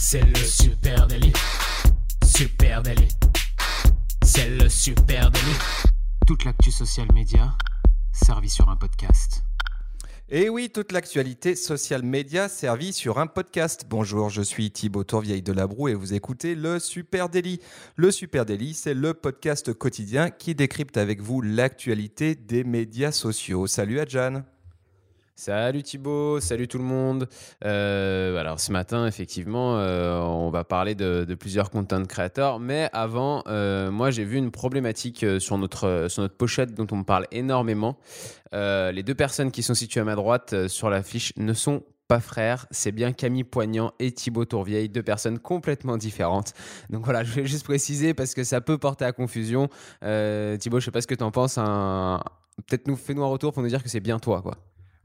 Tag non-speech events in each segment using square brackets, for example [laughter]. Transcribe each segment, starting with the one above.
C'est le super délit. Super délit. C'est le super délit. Toute l'actu social média servie sur un podcast. Et oui, toute l'actualité social média servie sur un podcast. Bonjour, je suis Thibaut Tourvieille de Labroue et vous écoutez le Super Daily. Le Super Daily, c'est le podcast quotidien qui décrypte avec vous l'actualité des médias sociaux. Salut Adjan. Salut Thibaut, salut tout le monde. Euh, alors ce matin, effectivement, euh, on va parler de, plusieurs content créateurs, mais avant, euh, moi j'ai vu une problématique sur notre, sur notre pochette dont on parle énormément. les deux personnes qui sont situées à ma droite sur l'affiche ne sont pas frères, c'est bien Camille Poignant et Thibaut Tourvieille, deux personnes complètement différentes. Donc voilà, je vais juste préciser parce que ça peut porter à confusion. Thibaut, je sais pas ce que tu en penses. Peut-être nous fais-nous un retour pour nous dire que c'est bien toi, quoi.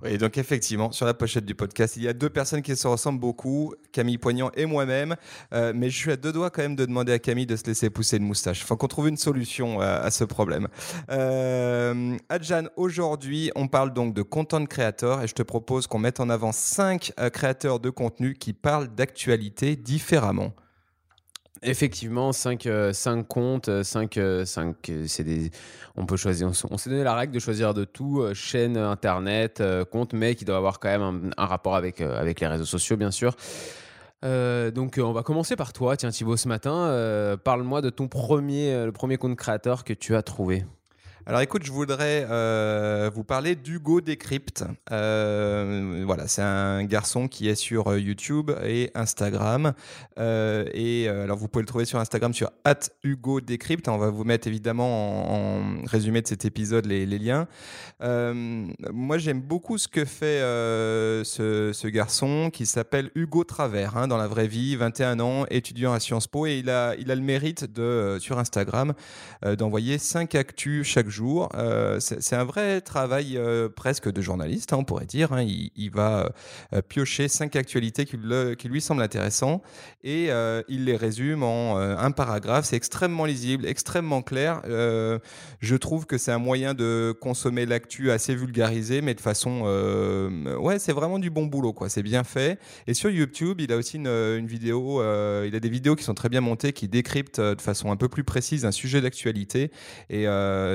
Et donc effectivement, sur la pochette du podcast, il y a deux personnes qui se ressemblent beaucoup, Camille Poignant et moi-même. Euh, mais je suis à deux doigts quand même de demander à Camille de se laisser pousser une moustache. Faut qu'on trouve une solution à, ce problème. Euh, Adjan, aujourd'hui, on parle donc de content creator et je te propose qu'on mette en avant cinq euh, créateurs de contenu qui parlent d'actualité différemment. Effectivement, 5 euh, comptes, 5 euh, euh, c'est des on peut choisir on, s'est donné la règle de choisir de tout chaîne internet, compte mais qui doit avoir quand même un, rapport avec avec les réseaux sociaux bien sûr. donc on va commencer par toi, tiens Thibaut ce matin, parle-moi de ton premier le premier compte créateur que tu as trouvé. Alors écoute, je voudrais euh, vous parler d'Hugo Décrypte. Euh, voilà, c'est un garçon qui est sur euh, YouTube et Instagram. et alors vous pouvez le trouver sur Instagram sur Hugo Décrypte. On va vous mettre évidemment en, résumé de cet épisode les, liens. moi j'aime beaucoup ce que fait ce, garçon qui s'appelle Hugo Travers hein, dans la vraie vie, 21 ans, étudiant à Sciences Po et il a, il a le mérite de, sur Instagram d'envoyer 5 actus chaque jour. Euh, c'est un vrai travail euh, presque de journaliste, hein, on pourrait dire. Hein. Il, va euh, piocher cinq actualités qui, lui semblent intéressantes et il les résume en un paragraphe. C'est extrêmement lisible, extrêmement clair. je trouve que c'est un moyen de consommer l'actu assez vulgarisé, mais de façon... ouais, c'est vraiment du bon boulot, quoi. C'est bien fait. Et sur YouTube, il a aussi une, une vidéo, il a des vidéos qui sont très bien montées, qui décryptent de façon un peu plus précise un sujet d'actualité. Et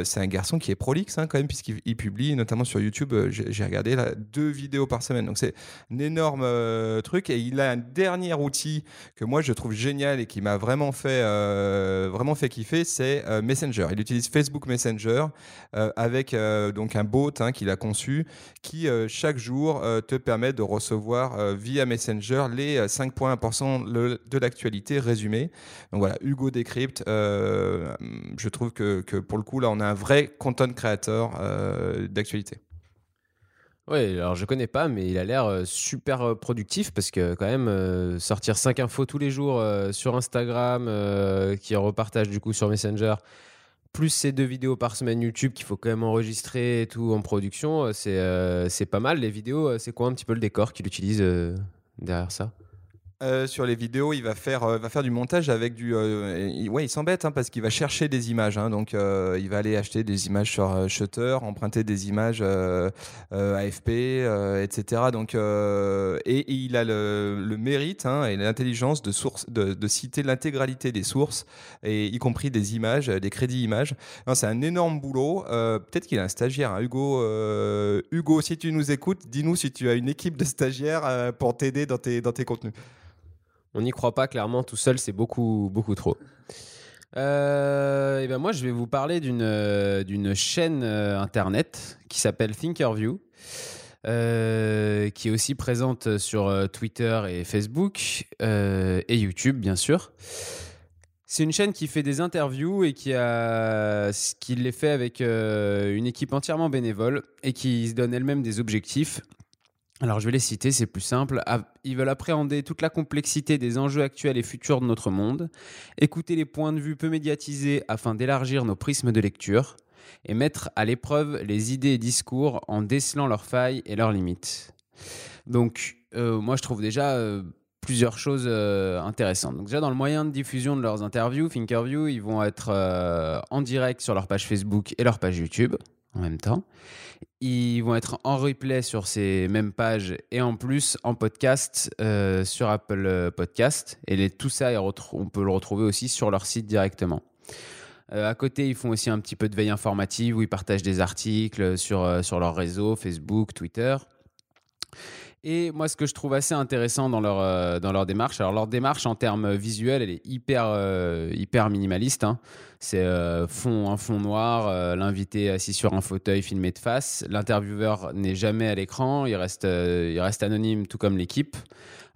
c'est un garçon qui est prolixe hein, quand même, puisqu'il publie notamment sur YouTube, euh, j'ai regardé deux vidéos par semaine. Donc c'est un énorme euh, truc. Et il a un dernier outil que moi je trouve génial et qui m'a vraiment fait, euh, vraiment fait kiffer, c'est Messenger. Il utilise Facebook Messenger avec donc un bot hein, qu'il a conçu qui chaque jour te permet de recevoir via Messenger les 5 points importants de l'actualité résumés. Donc voilà, Hugo Décrypte, je trouve que pour le coup là on a un vrai content créateur euh, d'actualité. Oui, alors je connais pas, mais il a l'air euh, super euh, productif parce que quand même sortir 5 infos tous les jours sur Instagram, qui repartage du coup sur Messenger, plus ces deux vidéos par semaine YouTube qu'il faut quand même enregistrer et tout en production, c'est pas mal. Les vidéos, c'est quoi un petit peu le décor qu'il utilise derrière ça? Euh, sur les vidéos, il va faire, euh, va faire du montage avec du. Euh, il, ouais, il s'embête hein, parce qu'il va chercher des images. Hein, donc, il va aller acheter des images sur Shutter, emprunter des images AFP, etc. Donc, et, il a le, mérite hein, et l'intelligence de, de, citer l'intégralité des sources, et y compris des images, des crédits images. C'est un énorme boulot. Peut-être qu'il a un stagiaire. Hugo, Hugo, si tu nous écoutes, dis-nous si tu as une équipe de stagiaires pour t'aider dans tes, dans tes contenus. On n'y croit pas, clairement, tout seul, c'est beaucoup, beaucoup trop. Euh, et ben moi, je vais vous parler d'une euh, chaîne euh, internet qui s'appelle Thinkerview, qui est aussi présente sur Twitter et Facebook et YouTube, bien sûr. C'est une chaîne qui fait des interviews et qui, a, qui les fait avec une équipe entièrement bénévole et qui se donne elle-même des objectifs alors je vais les citer, c'est plus simple. Ils veulent appréhender toute la complexité des enjeux actuels et futurs de notre monde, écouter les points de vue peu médiatisés afin d'élargir nos prismes de lecture, et mettre à l'épreuve les idées et discours en décelant leurs failles et leurs limites. Donc euh, moi je trouve déjà euh, plusieurs choses euh, intéressantes. Donc déjà dans le moyen de diffusion de leurs interviews, Thinkerview, ils vont être en direct sur leur page Facebook et leur page YouTube en même temps. Ils vont être en replay sur ces mêmes pages et en plus en podcast euh, sur Apple Podcast. Et tout ça, on peut le retrouver aussi sur leur site directement. Euh, à côté, ils font aussi un petit peu de veille informative où ils partagent des articles sur, euh, sur leur réseau, Facebook, Twitter. Et moi, ce que je trouve assez intéressant dans leur, euh, dans leur démarche, alors leur démarche en termes visuels, elle est hyper, euh, hyper minimaliste. Hein. C'est euh, fond, un fond noir, l'invité assis sur un fauteuil filmé de face. L'intervieweur n'est jamais à l'écran, il reste, il reste anonyme, tout comme l'équipe.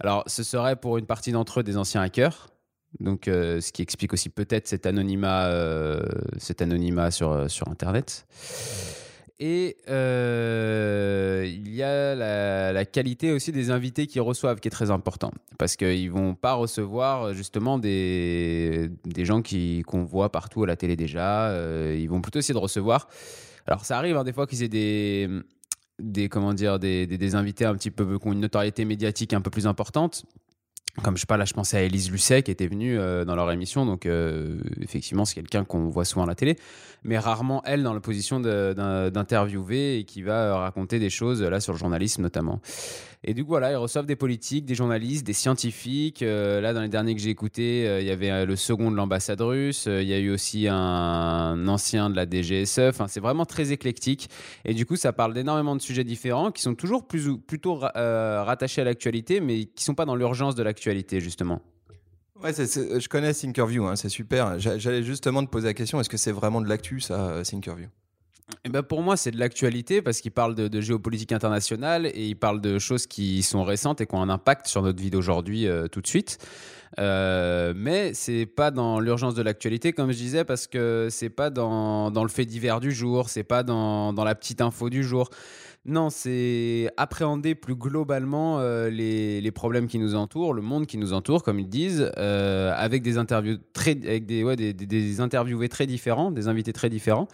Alors, ce serait pour une partie d'entre eux des anciens hackers. Donc, ce qui explique aussi peut-être cet anonymat, cet anonymat sur, sur Internet. Et euh, il y a la, qualité aussi des invités qu'ils reçoivent qui est très important. Parce qu'ils ne vont pas recevoir justement des, des gens qu'on voit partout à la télé déjà. Euh, ils vont plutôt essayer de recevoir. Alors ça arrive hein, des fois qu'ils aient des, des, comment dire, des, des, invités un petit peu qui ont une notoriété médiatique un peu plus importante comme je sais pas, là je pensais à Elise Lucet qui était venue euh, dans leur émission, donc euh, effectivement c'est quelqu'un qu'on voit souvent à la télé, mais rarement elle dans la position d'interviewer et qui va euh, raconter des choses là sur le journalisme notamment. Et du coup, voilà, ils reçoivent des politiques, des journalistes, des scientifiques. Là, dans les derniers que j'ai écoutés, il y avait le second de l'ambassade russe. Il y a eu aussi un, ancien de la DGSE. Enfin, c'est vraiment très éclectique. Et du coup, ça parle d'énormément de sujets différents qui sont toujours plus ou, plutôt rattachés à l'actualité, mais qui sont pas dans l'urgence de l'actualité, justement. Ouais, je connais Thinkerview, hein, c'est super. J'allais justement te poser la question est-ce que c'est vraiment de l'actu, ça, Thinkerview? Eh ben pour moi, c'est de l'actualité parce qu'il parle de, géopolitique internationale et il parle de choses qui sont récentes et qui ont un impact sur notre vie d'aujourd'hui euh, tout de suite. Euh, mais c'est pas dans l'urgence de l'actualité, comme je disais, parce que c'est pas dans, dans, le fait divers du jour, c'est pas dans, dans la petite info du jour. Non, c'est appréhender plus globalement euh, les, problèmes qui nous entourent, le monde qui nous entoure, comme ils disent, euh, avec des interviews très, avec des, ouais, des, interviewés très différents, des invités très différents,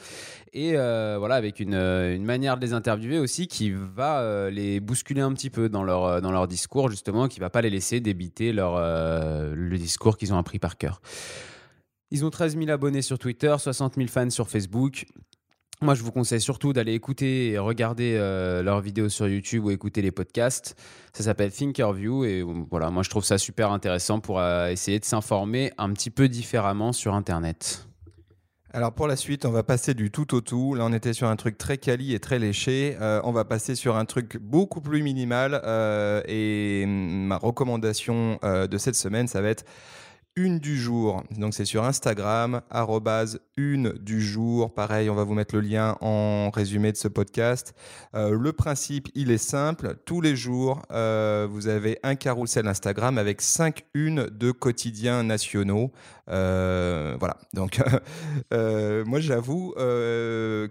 et voilà, avec une, manière de les interviewer aussi qui va les bousculer un petit peu dans leur, dans leur discours, justement, qui va pas les laisser débiter leur, le discours qu'ils ont appris par cœur. Ils ont 13 000 abonnés sur Twitter, 60 000 fans sur Facebook. Moi, je vous conseille surtout d'aller écouter et regarder euh, leurs vidéos sur YouTube ou écouter les podcasts. Ça s'appelle Thinkerview et euh, voilà, moi je trouve ça super intéressant pour euh, essayer de s'informer un petit peu différemment sur Internet. Alors pour la suite, on va passer du tout au tout. Là, on était sur un truc très quali et très léché. on va passer sur un truc beaucoup plus minimal. et ma recommandation de cette semaine, ça va être une du jour. Donc c'est sur Instagram, une du jour. Pareil, on va vous mettre le lien en résumé de ce podcast. Euh, le principe, il est simple. Tous les jours, euh, vous avez un carrousel Instagram avec 5 unes de quotidiens nationaux. Euh, voilà. Donc [laughs] moi, j'avoue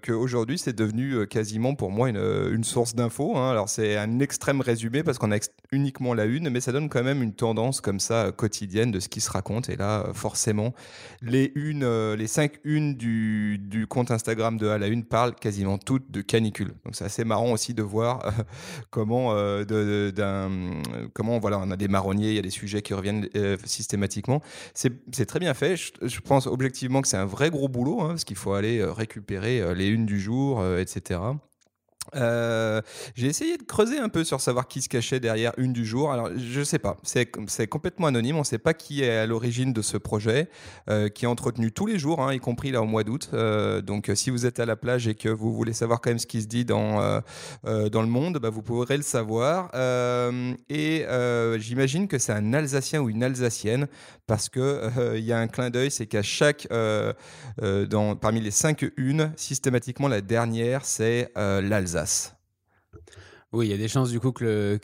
qu'aujourd'hui, c'est devenu quasiment pour moi une, source d'infos. Hein. Alors c'est un extrême résumé parce qu'on a uniquement la une, mais ça donne quand même une tendance comme ça quotidienne de ce qui se raconte et là, euh, forcément, les, une, euh, les cinq unes du, du, compte Instagram de À la Une parlent quasiment toutes de canicule. Donc c'est assez marrant aussi de voir euh, [laughs] comment, de, comment voilà, on a des marronniers, il y a des sujets qui reviennent systématiquement. C'est très bien fait. Je, pense objectivement que c'est un vrai gros boulot, hein, parce qu'il faut aller récupérer les unes du jour, etc. Euh, j'ai essayé de creuser un peu sur savoir qui se cachait derrière une du jour. Alors, je sais pas, c'est complètement anonyme. On ne sait pas qui est à l'origine de ce projet, euh, qui est entretenu tous les jours, hein, y compris là au mois d'août. Euh, donc, si vous êtes à la plage et que vous voulez savoir quand même ce qui se dit dans, le monde, bah, vous pourrez le savoir. et j'imagine que c'est un Alsacien ou une Alsacienne, parce que il y a un clin d'œil, c'est qu'à chaque, parmi les cinq unes, systématiquement la dernière, c'est l'Alsace. Oui, il y a des chances du coup que,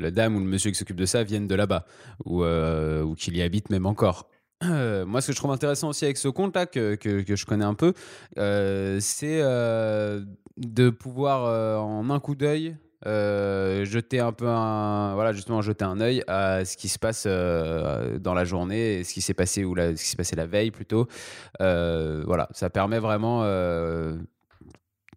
la dame ou le monsieur qui s'occupe de ça vienne de là-bas ou, euh, qu'il y habite même encore. Euh, moi, ce que je trouve intéressant aussi avec ce compte-là, que, je connais un peu, euh, c'est de pouvoir en un coup d'œil jeter un peu un voilà justement jeter un œil à ce qui se passe dans la journée ce qui s'est passé ou ce qui s'est passé la veille plutôt voilà ça permet vraiment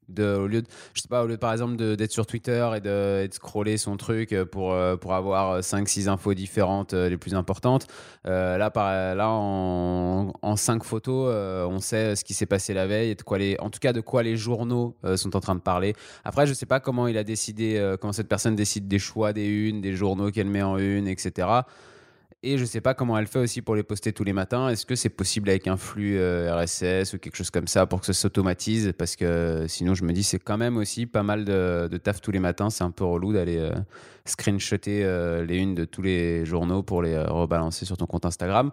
De, au lieu de, je sais pas, au lieu par exemple d'être sur Twitter et de, et de, scroller son truc pour, pour avoir 5-6 infos différentes les plus importantes, là, là en, en 5 photos, on sait ce qui s'est passé la veille de quoi les, en tout cas de quoi les journaux sont en train de parler. Après, je sais pas comment il a décidé, comment cette personne décide des choix des unes, des journaux qu'elle met en une, etc. Et je ne sais pas comment elle fait aussi pour les poster tous les matins. Est-ce que c'est possible avec un flux euh, RSS ou quelque chose comme ça pour que ça s'automatise? Parce que sinon, je me dis, c'est quand même aussi pas mal de, taf tous les matins. C'est un peu relou d'aller euh, screenshotter euh, les unes de tous les journaux pour les rebalancer sur ton compte Instagram.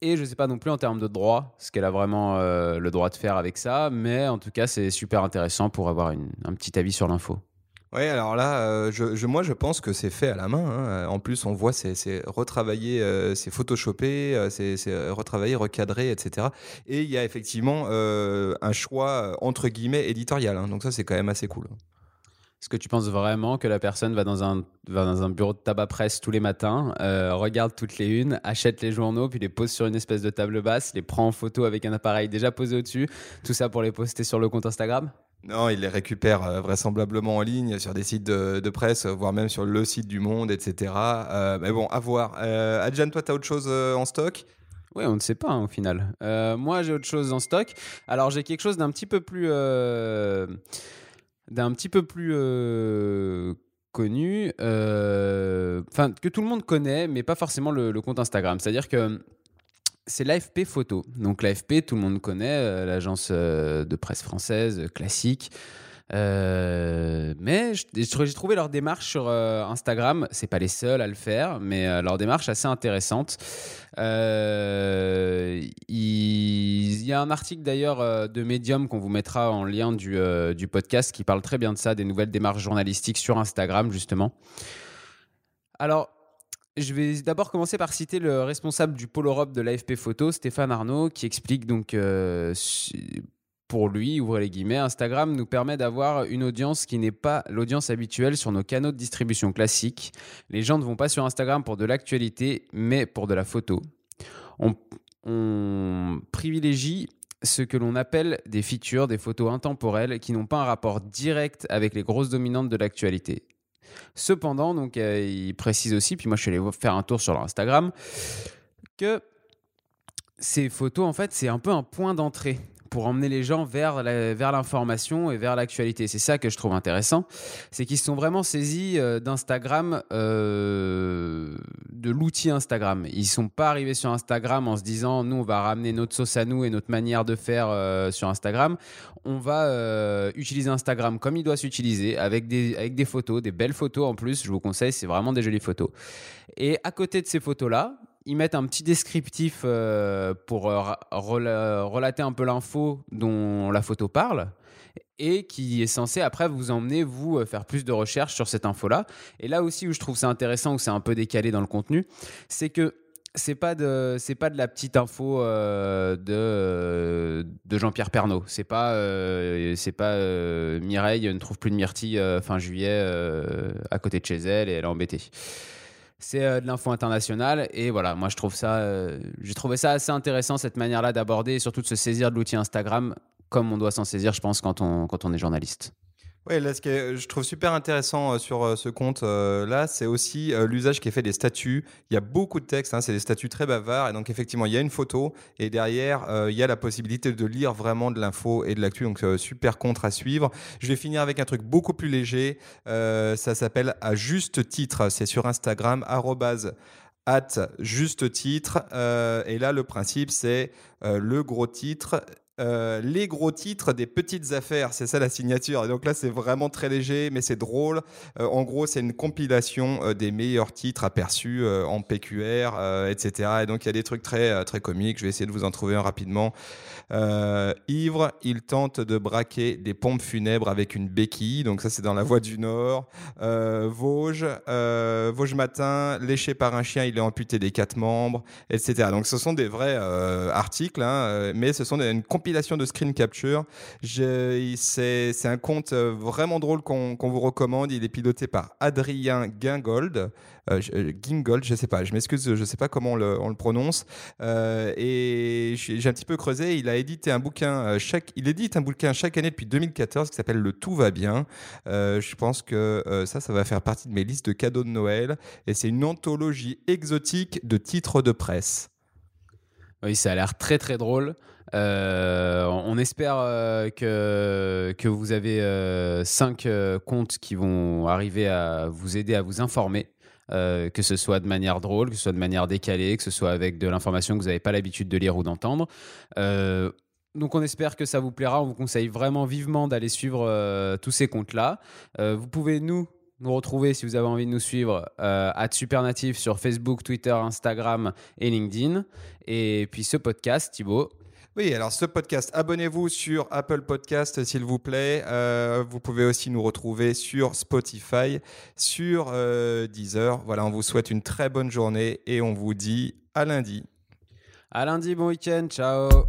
Et je ne sais pas non plus en termes de droit, ce qu'elle a vraiment le droit de faire avec ça. Mais en tout cas, c'est super intéressant pour avoir un petit avis sur l'info. Oui, alors là, euh, moi, je pense que c'est fait à la main. Hein. En plus, on voit, c'est retravaillé, euh, c'est photoshopé, euh, c'est retravaillé, recadré, etc. Et il y a effectivement un choix, entre guillemets, éditorial. Hein. Donc ça, c'est quand même assez cool. Est-ce que tu penses vraiment que la personne va dans un bureau de tabac presse tous les matins, regarde toutes les unes, achète les journaux, puis les pose sur une espèce de table basse, les prend en photo avec un appareil déjà posé au-dessus, tout ça pour les poster sur le compte Instagram? Non, il les récupère euh, vraisemblablement en ligne sur des sites de, presse, voire même sur le site du Monde, etc. Euh, mais bon, à voir. Euh, Adjan, toi, tu as autre chose en stock? Oui, on ne sait pas hein, au final. moi, j'ai autre chose en stock. Alors, j'ai quelque chose d'un petit peu plus, d'un petit peu plus connu, que tout le monde connaît, mais pas forcément le compte Instagram. C'est-à-dire que c'est l'AFP Photo. Donc l'AFP, tout le monde connaît, euh, l'agence euh, de presse française euh, classique. mais j'ai trouvé leur démarche sur Instagram, c'est pas les seuls à le faire, mais leur démarche assez intéressante. Il y a un article d'ailleurs de Medium qu'on vous mettra en lien du, du podcast qui parle très bien de ça, des nouvelles démarches journalistiques sur Instagram justement. Alors, je vais d'abord commencer par citer le responsable du pôle Europe de l'AFP Photo, Stéphane Arnaud, qui explique donc euh, pour lui, ouvrez les guillemets, Instagram nous permet d'avoir une audience qui n'est pas l'audience habituelle sur nos canaux de distribution classiques. Les gens ne vont pas sur Instagram pour de l'actualité, mais pour de la photo. On, on privilégie ce que l'on appelle des features, des photos intemporelles qui n'ont pas un rapport direct avec les grosses dominantes de l'actualité. Cependant, donc, euh, il précise aussi, puis moi je suis allé faire un tour sur leur Instagram, que ces photos, en fait, c'est un peu un point d'entrée pour emmener les gens vers, vers l'information et vers l'actualité. C'est ça que je trouve intéressant, c'est qu'ils sont vraiment saisis euh, d'Instagram, euh, de l'outil Instagram. Ils sont pas arrivés sur Instagram en se disant, nous, on va ramener notre sauce à nous et notre manière de faire euh, sur Instagram. On va utiliser Instagram comme il doit s'utiliser, avec des, avec des photos, des belles photos en plus, je vous conseille, c'est vraiment des jolies photos. Et à côté de ces photos-là, ils mettent un petit descriptif euh, pour euh, relater un peu l'info dont la photo parle et qui est censé après vous emmener vous euh, faire plus de recherches sur cette info là et là aussi où je trouve ça intéressant où c'est un peu décalé dans le contenu c'est que c'est pas de c'est pas de la petite info de de Jean-Pierre Pernaud. C'est pas c'est pas Mireille ne trouve plus de myrtille fin juillet à côté de chez elle et elle est embêtée c'est euh, de l'info internationale. Et voilà moi je trouve ça euh, j'ai trouvé ça assez intéressant cette manière là d'aborder et surtout de se saisir de l'outil Instagram comme on doit s'en saisir je pense quand on, quand on est journaliste oui, là, ce que je trouve super intéressant euh, sur euh, ce compte-là, euh, c'est aussi l'usage qui est fait des statuts. Il y a beaucoup de textes, hein, c'est des statuts très bavards. Et donc, effectivement, il y a une photo et derrière, il y a la possibilité de lire vraiment de l'info et de l'actu. Donc, super compte à suivre. Je vais finir avec un truc beaucoup plus léger. ça s'appelle À juste titre. C'est sur Instagram, at juste titre. et là, le principe, c'est le gros titre euh, les gros titres des petites affaires, c'est ça la signature. Donc là, c'est vraiment très léger, mais c'est drôle. Euh, en gros, c'est une compilation euh, des meilleurs titres aperçus en PQR, etc. Et donc il y a des trucs très très comiques. Je vais essayer de vous en trouver un rapidement. ivre, il tente de braquer des pompes funèbres avec une béquille. Donc ça, c'est dans la Voie du Nord. Vosges, Vosges matin, léché par un chien, il est amputé des quatre membres, etc. Donc ce sont des vrais articles, hein, mais ce sont une compilation de screen capture. C'est un compte vraiment drôle qu'on vous recommande. Il est piloté par Adrien Guingold. Euh, euh, Gingold, je sais pas, je m'excuse, je sais pas comment on le, prononce. Euh, et j'ai un petit peu creusé. Il a édité un bouquin chaque, il édite un bouquin chaque année depuis 2014 qui s'appelle Le Tout va bien. je pense que ça, ça va faire partie de mes listes de cadeaux de Noël. Et c'est une anthologie exotique de titres de presse. Oui, ça a l'air très très drôle. on espère que, que vous avez cinq comptes qui vont arriver à vous aider à vous informer. Euh, que ce soit de manière drôle, que ce soit de manière décalée, que ce soit avec de l'information que vous n'avez pas l'habitude de lire ou d'entendre. Euh, donc on espère que ça vous plaira. On vous conseille vraiment vivement d'aller suivre euh, tous ces comptes-là. vous pouvez nous nous retrouver si vous avez envie de nous suivre à Supernatif sur Facebook, Twitter, Instagram et LinkedIn. Et puis ce podcast, Thibaut, oui, alors ce podcast, abonnez-vous sur Apple Podcast s'il vous plaît. Euh, vous pouvez aussi nous retrouver sur Spotify, sur euh, Deezer. Voilà, on vous souhaite une très bonne journée et on vous dit à lundi. À lundi, bon week-end, ciao